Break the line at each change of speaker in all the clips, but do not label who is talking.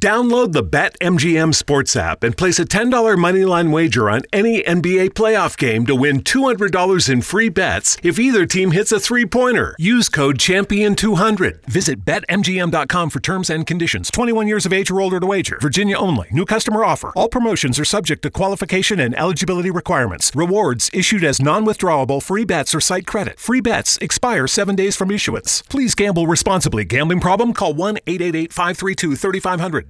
Download the BetMGM Sports app and place a $10 moneyline wager on any NBA playoff game to win $200 in free bets if either team hits a three pointer. Use code Champion200. Visit BetMGM.com for terms and conditions. 21 years of age or older to wager. Virginia only. New customer offer. All promotions are subject to qualification and eligibility requirements. Rewards issued as non withdrawable free bets or site credit. Free bets expire seven days from issuance. Please gamble responsibly. Gambling problem? Call 1 888 532 3500.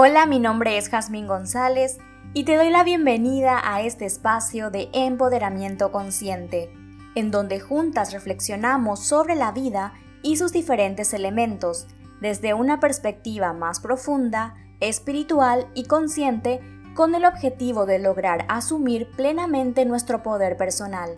Hola, mi nombre es Jazmín González y te doy la bienvenida a este espacio de empoderamiento consciente, en donde juntas reflexionamos sobre la vida y sus diferentes elementos desde una perspectiva más profunda, espiritual y consciente con el objetivo de lograr asumir plenamente nuestro poder personal.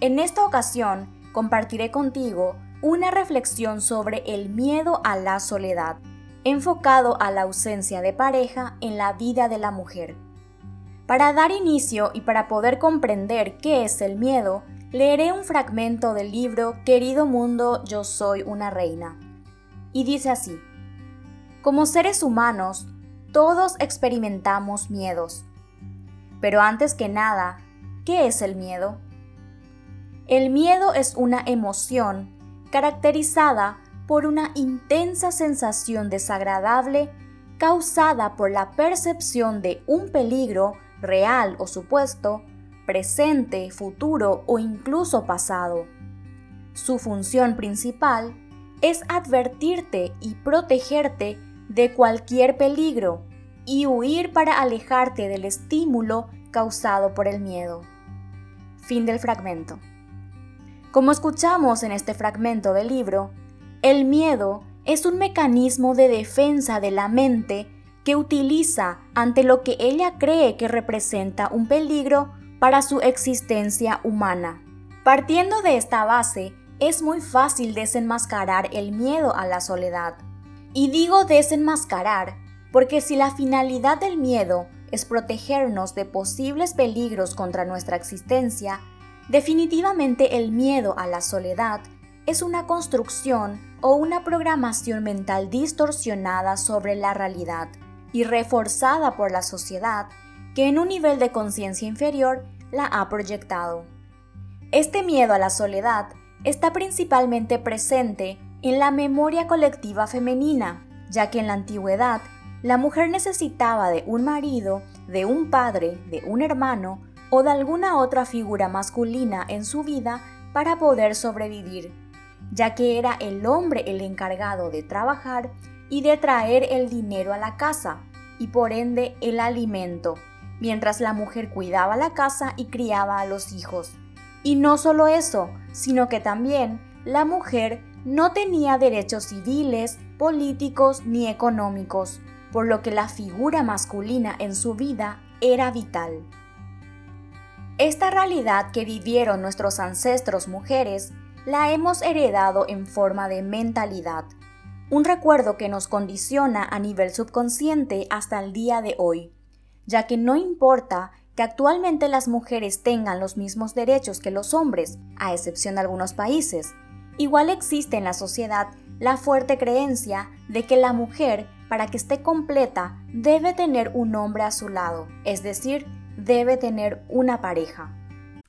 En esta ocasión compartiré contigo una reflexión sobre el miedo a la soledad enfocado a la ausencia de pareja en la vida de la mujer. Para dar inicio y para poder comprender qué es el miedo, leeré un fragmento del libro Querido Mundo, yo soy una reina. Y dice así, como seres humanos, todos experimentamos miedos. Pero antes que nada, ¿qué es el miedo? El miedo es una emoción caracterizada por una intensa sensación desagradable causada por la percepción de un peligro real o supuesto, presente, futuro o incluso pasado. Su función principal es advertirte y protegerte de cualquier peligro y huir para alejarte del estímulo causado por el miedo. Fin del fragmento. Como escuchamos en este fragmento del libro, el miedo es un mecanismo de defensa de la mente que utiliza ante lo que ella cree que representa un peligro para su existencia humana. Partiendo de esta base, es muy fácil desenmascarar el miedo a la soledad. Y digo desenmascarar porque si la finalidad del miedo es protegernos de posibles peligros contra nuestra existencia, definitivamente el miedo a la soledad es una construcción o una programación mental distorsionada sobre la realidad y reforzada por la sociedad que en un nivel de conciencia inferior la ha proyectado. Este miedo a la soledad está principalmente presente en la memoria colectiva femenina, ya que en la antigüedad la mujer necesitaba de un marido, de un padre, de un hermano o de alguna otra figura masculina en su vida para poder sobrevivir ya que era el hombre el encargado de trabajar y de traer el dinero a la casa, y por ende el alimento, mientras la mujer cuidaba la casa y criaba a los hijos. Y no solo eso, sino que también la mujer no tenía derechos civiles, políticos ni económicos, por lo que la figura masculina en su vida era vital. Esta realidad que vivieron nuestros ancestros mujeres la hemos heredado en forma de mentalidad, un recuerdo que nos condiciona a nivel subconsciente hasta el día de hoy, ya que no importa que actualmente las mujeres tengan los mismos derechos que los hombres, a excepción de algunos países, igual existe en la sociedad la fuerte creencia de que la mujer, para que esté completa, debe tener un hombre a su lado, es decir, debe tener una pareja.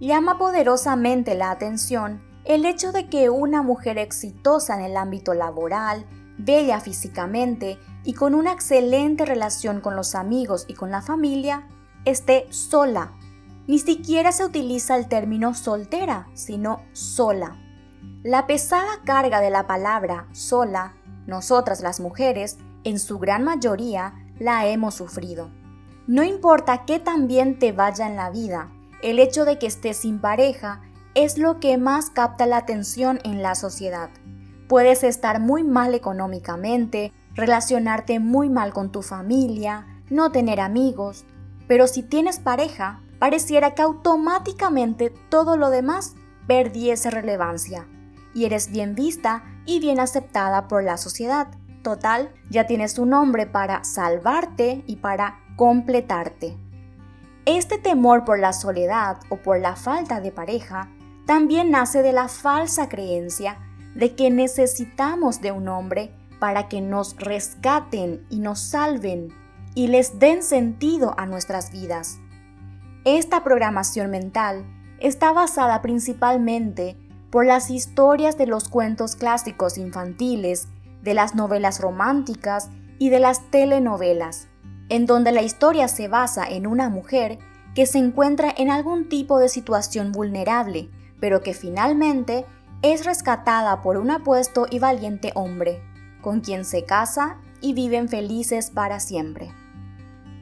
Llama poderosamente la atención el hecho de que una mujer exitosa en el ámbito laboral, bella físicamente y con una excelente relación con los amigos y con la familia, esté sola. Ni siquiera se utiliza el término soltera, sino sola. La pesada carga de la palabra sola, nosotras las mujeres, en su gran mayoría, la hemos sufrido. No importa qué tan bien te vaya en la vida, el hecho de que estés sin pareja es lo que más capta la atención en la sociedad. Puedes estar muy mal económicamente, relacionarte muy mal con tu familia, no tener amigos, pero si tienes pareja, pareciera que automáticamente todo lo demás perdiese relevancia y eres bien vista y bien aceptada por la sociedad. Total, ya tienes un nombre para salvarte y para completarte. Este temor por la soledad o por la falta de pareja también nace de la falsa creencia de que necesitamos de un hombre para que nos rescaten y nos salven y les den sentido a nuestras vidas. Esta programación mental está basada principalmente por las historias de los cuentos clásicos infantiles, de las novelas románticas y de las telenovelas en donde la historia se basa en una mujer que se encuentra en algún tipo de situación vulnerable, pero que finalmente es rescatada por un apuesto y valiente hombre, con quien se casa y viven felices para siempre.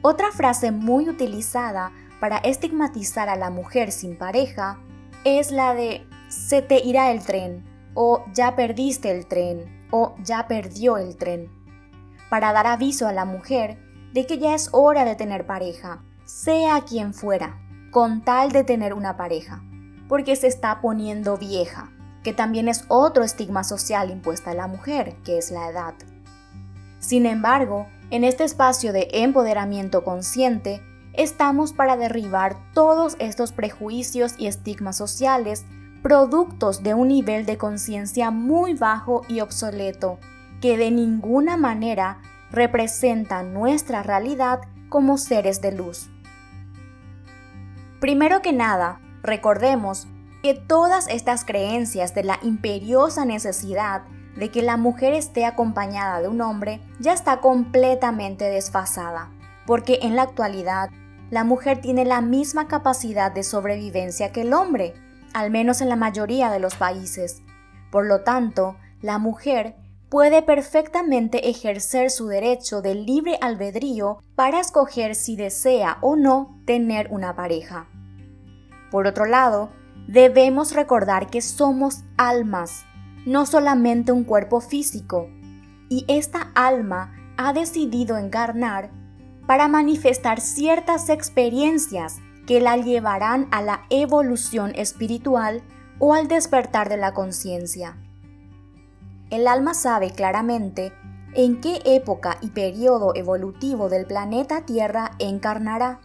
Otra frase muy utilizada para estigmatizar a la mujer sin pareja es la de se te irá el tren o ya perdiste el tren o ya perdió el tren, para dar aviso a la mujer de que ya es hora de tener pareja, sea quien fuera, con tal de tener una pareja, porque se está poniendo vieja, que también es otro estigma social impuesta a la mujer, que es la edad. Sin embargo, En este espacio de empoderamiento consciente, estamos para derribar todos estos prejuicios y estigmas sociales productos de un nivel de conciencia muy bajo y obsoleto, que de ninguna manera representa nuestra realidad como seres de luz. Primero que nada, recordemos que todas estas creencias de la imperiosa necesidad de que la mujer esté acompañada de un hombre ya está completamente desfasada, porque en la actualidad la mujer tiene la misma capacidad de sobrevivencia que el hombre, al menos en la mayoría de los países. Por lo tanto, la mujer puede perfectamente ejercer su derecho de libre albedrío para escoger si desea o no tener una pareja. Por otro lado, debemos recordar que somos almas, no solamente un cuerpo físico, y esta alma ha decidido encarnar para manifestar ciertas experiencias que la llevarán a la evolución espiritual o al despertar de la conciencia. El alma sabe claramente en qué época y periodo evolutivo del planeta Tierra encarnará,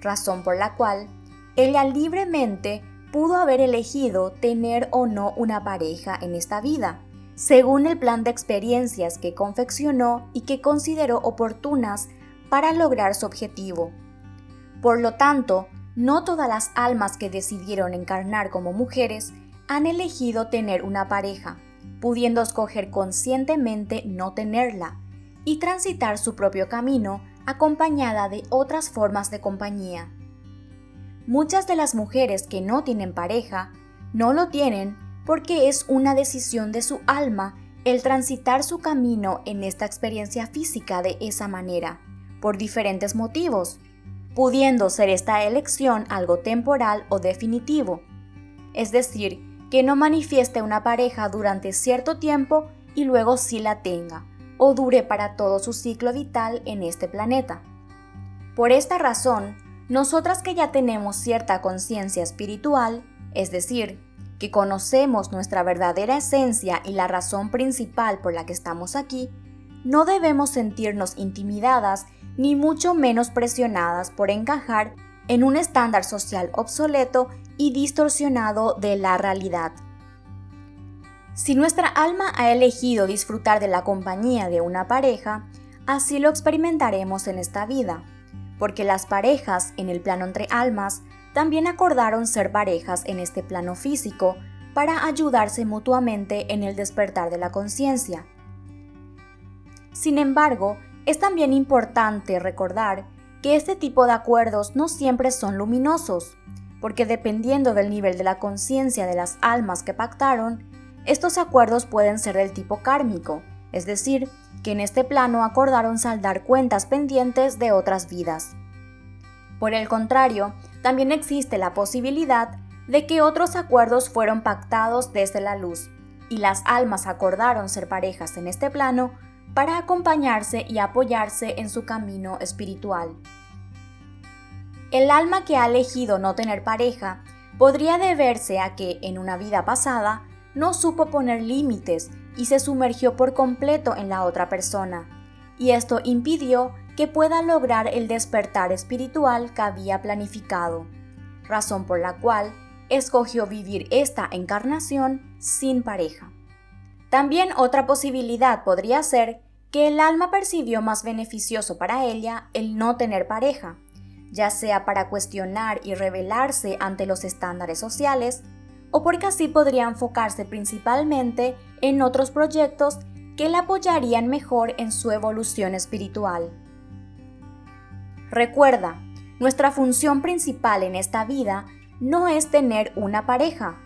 razón por la cual ella libremente pudo haber elegido tener o no una pareja en esta vida, según el plan de experiencias que confeccionó y que consideró oportunas para lograr su objetivo. Por lo tanto, no todas las almas que decidieron encarnar como mujeres han elegido tener una pareja, pudiendo escoger conscientemente no tenerla y transitar su propio camino acompañada de otras formas de compañía. Muchas de las mujeres que no tienen pareja no lo tienen porque es una decisión de su alma el transitar su camino en esta experiencia física de esa manera, por diferentes motivos, pudiendo ser esta elección algo temporal o definitivo, es decir, que no manifieste una pareja durante cierto tiempo y luego sí la tenga, o dure para todo su ciclo vital en este planeta. Por esta razón, nosotras que ya tenemos cierta conciencia espiritual, es decir, que conocemos nuestra verdadera esencia y la razón principal por la que estamos aquí, no debemos sentirnos intimidadas ni mucho menos presionadas por encajar en un estándar social obsoleto y distorsionado de la realidad. Si nuestra alma ha elegido disfrutar de la compañía de una pareja, así lo experimentaremos en esta vida porque las parejas en el plano entre almas también acordaron ser parejas en este plano físico para ayudarse mutuamente en el despertar de la conciencia. Sin embargo, es también importante recordar que este tipo de acuerdos no siempre son luminosos, porque dependiendo del nivel de la conciencia de las almas que pactaron, estos acuerdos pueden ser del tipo kármico, es decir, que en este plano acordaron saldar cuentas pendientes de otras vidas. Por el contrario, también existe la posibilidad de que otros acuerdos fueron pactados desde la luz, y las almas acordaron ser parejas en este plano para acompañarse y apoyarse en su camino espiritual. El alma que ha elegido no tener pareja podría deberse a que en una vida pasada no supo poner límites y se sumergió por completo en la otra persona, y esto impidió que pueda lograr el despertar espiritual que había planificado, razón por la cual escogió vivir esta encarnación sin pareja. También otra posibilidad podría ser que el alma percibió más beneficioso para ella el no tener pareja, ya sea para cuestionar y rebelarse ante los estándares sociales, o porque así podría enfocarse principalmente en otros proyectos que la apoyarían mejor en su evolución espiritual. Recuerda, nuestra función principal en esta vida no es tener una pareja.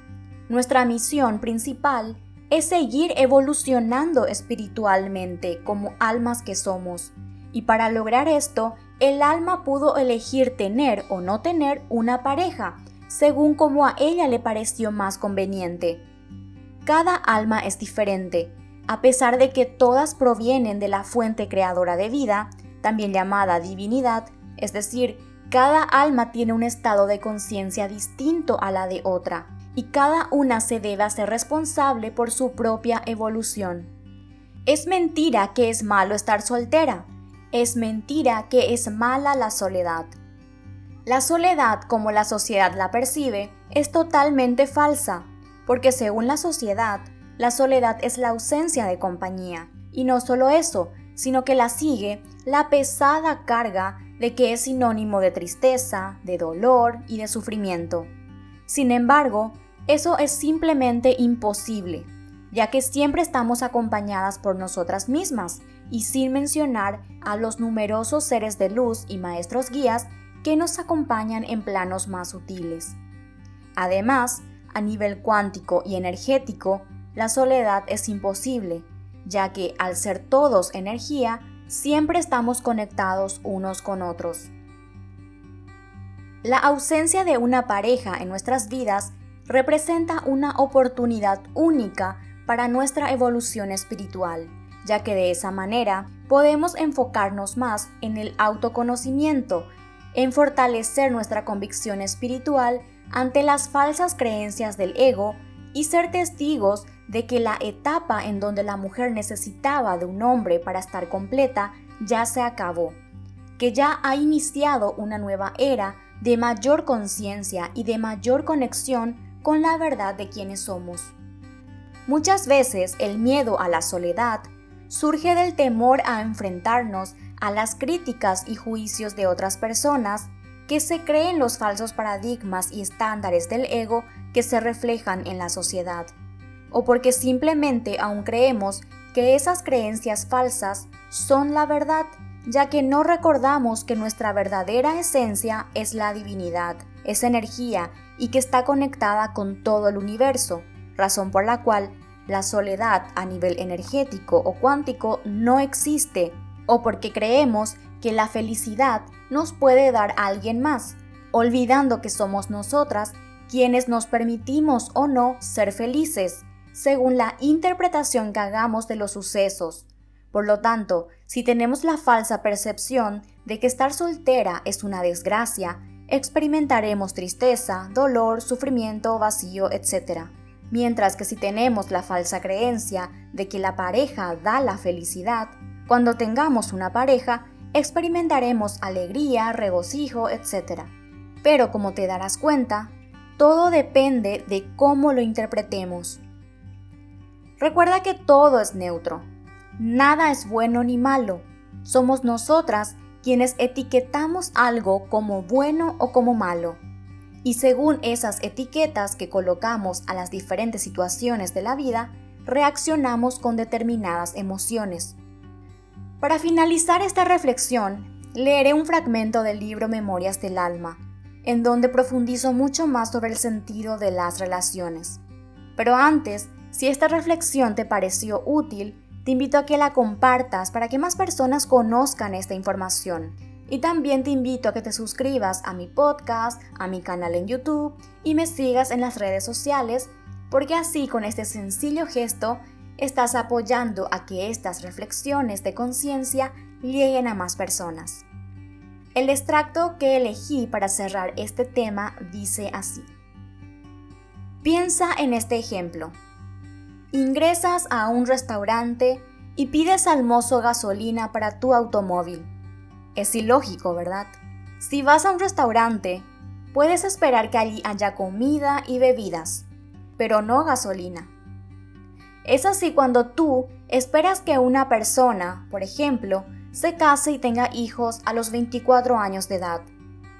Nuestra misión principal es seguir evolucionando espiritualmente como almas que somos. Y para lograr esto, el alma pudo elegir tener o no tener una pareja, según como a ella le pareció más conveniente. Cada alma es diferente a pesar de que todas provienen de la fuente creadora de vida, también llamada divinidad, es decir, cada alma tiene un estado de conciencia distinto a la de otra, y cada una se debe hacer responsable por su propia evolución. Es mentira que es malo estar soltera. es mentira que es mala la soledad. La soledad, como la sociedad la percibe, es totalmente falsa, porque según la sociedad, la soledad es la ausencia de compañía. Y no solo eso, sino que la sigue la pesada carga de que es sinónimo de tristeza, de dolor y de sufrimiento. Sin embargo, eso es simplemente imposible, ya que siempre estamos acompañadas por nosotras mismas, y sin mencionar a los numerosos seres de luz y maestros guías que nos acompañan en planos más sutiles. Además, a nivel cuántico y energético, la soledad es imposible, ya que al ser todos energía, siempre estamos conectados unos con otros. La ausencia de una pareja en nuestras vidas representa una oportunidad única para nuestra evolución espiritual, ya que de esa manera podemos enfocarnos más en el autoconocimiento, en fortalecer nuestra convicción espiritual ante las falsas creencias del ego y ser testigos de que la etapa en donde la mujer necesitaba de un hombre para estar completa ya se acabó, que ya ha iniciado una nueva era de mayor conciencia y de mayor conexión con la verdad de quienes somos. Muchas veces el miedo a la soledad surge del temor a enfrentarnos a las críticas y juicios de otras personas que se creen los falsos paradigmas y estándares del ego que se reflejan en la sociedad, o porque simplemente aún creemos que esas creencias falsas son la verdad, ya que no recordamos que nuestra verdadera esencia es la divinidad, es energía y que está conectada con todo el universo, razón por la cual la soledad a nivel energético o cuántico no existe, o porque creemos que la felicidad nos puede dar alguien más, olvidando que somos nosotras quienes nos permitimos o no ser felices, según la interpretación que hagamos de los sucesos. Por lo tanto, si tenemos la falsa percepción de que estar soltera es una desgracia, experimentaremos tristeza, dolor, sufrimiento, vacío, etc. Mientras que si tenemos la falsa creencia de que la pareja da la felicidad, cuando tengamos una pareja, experimentaremos alegría, regocijo, etc. Pero como te darás cuenta, todo depende de cómo lo interpretemos. Recuerda que todo es neutro. Nada es bueno ni malo. Somos nosotras quienes etiquetamos algo como bueno o como malo. Y según esas etiquetas que colocamos a las diferentes situaciones de la vida, reaccionamos con determinadas emociones. Para finalizar esta reflexión, leeré un fragmento del libro Memorias del Alma, en donde profundizo mucho más sobre el sentido de las relaciones. Pero antes, si esta reflexión te pareció útil, te invito a que la compartas para que más personas conozcan esta información. Y también te invito a que te suscribas a mi podcast, a mi canal en YouTube y me sigas en las redes sociales, porque así con este sencillo gesto estás apoyando a que estas reflexiones de conciencia lleguen a más personas. El extracto que elegí para cerrar este tema dice así. Piensa en este ejemplo. Ingresas a un restaurante y pides al mozo gasolina para tu automóvil. Es ilógico, ¿verdad? Si vas a un restaurante, puedes esperar que allí haya comida y bebidas, pero no gasolina. Es así cuando tú esperas que una persona, por ejemplo, se case y tenga hijos a los 24 años de edad,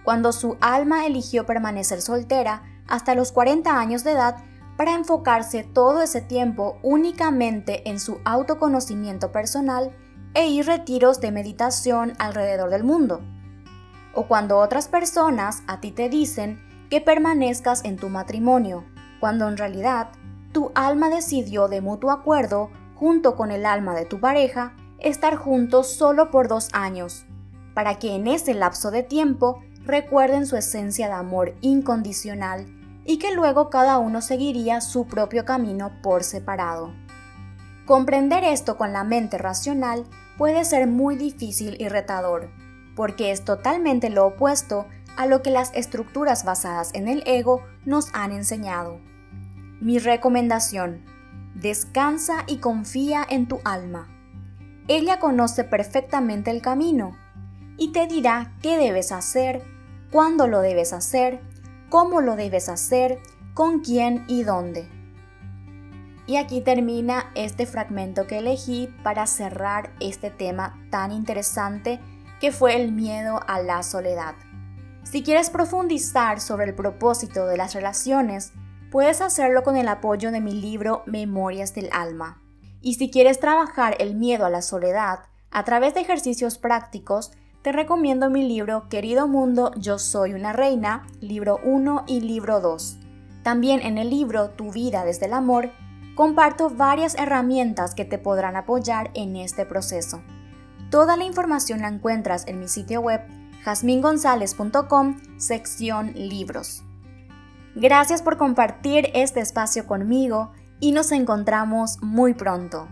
cuando su alma eligió permanecer soltera hasta los 40 años de edad para enfocarse todo ese tiempo únicamente en su autoconocimiento personal e ir retiros de meditación alrededor del mundo. O cuando otras personas a ti te dicen que permanezcas en tu matrimonio, cuando en realidad tu alma decidió de mutuo acuerdo, junto con el alma de tu pareja, estar juntos solo por dos años, para que en ese lapso de tiempo recuerden su esencia de amor incondicional y que luego cada uno seguiría su propio camino por separado. Comprender esto con la mente racional puede ser muy difícil y retador, porque es totalmente lo opuesto a lo que las estructuras basadas en el ego nos han enseñado. Mi recomendación, descansa y confía en tu alma. ella conoce perfectamente el camino y te dirá qué debes hacer, cuándo lo debes hacer, cómo lo debes hacer, con quién y dónde. Y aquí termina este fragmento que elegí para cerrar este tema tan interesante que fue el miedo a la soledad. Si quieres profundizar sobre el propósito de las relaciones, puedes hacerlo con el apoyo de mi libro Memorias del Alma. Y si quieres trabajar el miedo a la soledad a través de ejercicios prácticos, te recomiendo mi libro Querido Mundo, Yo Soy una Reina, libro 1 y libro 2. También en el libro Tu vida desde el amor, comparto varias herramientas que te podrán apoyar en este proceso. Toda la información la encuentras en mi sitio web jasmingonzalez.com, sección libros. Gracias por compartir este espacio conmigo y nos encontramos muy pronto.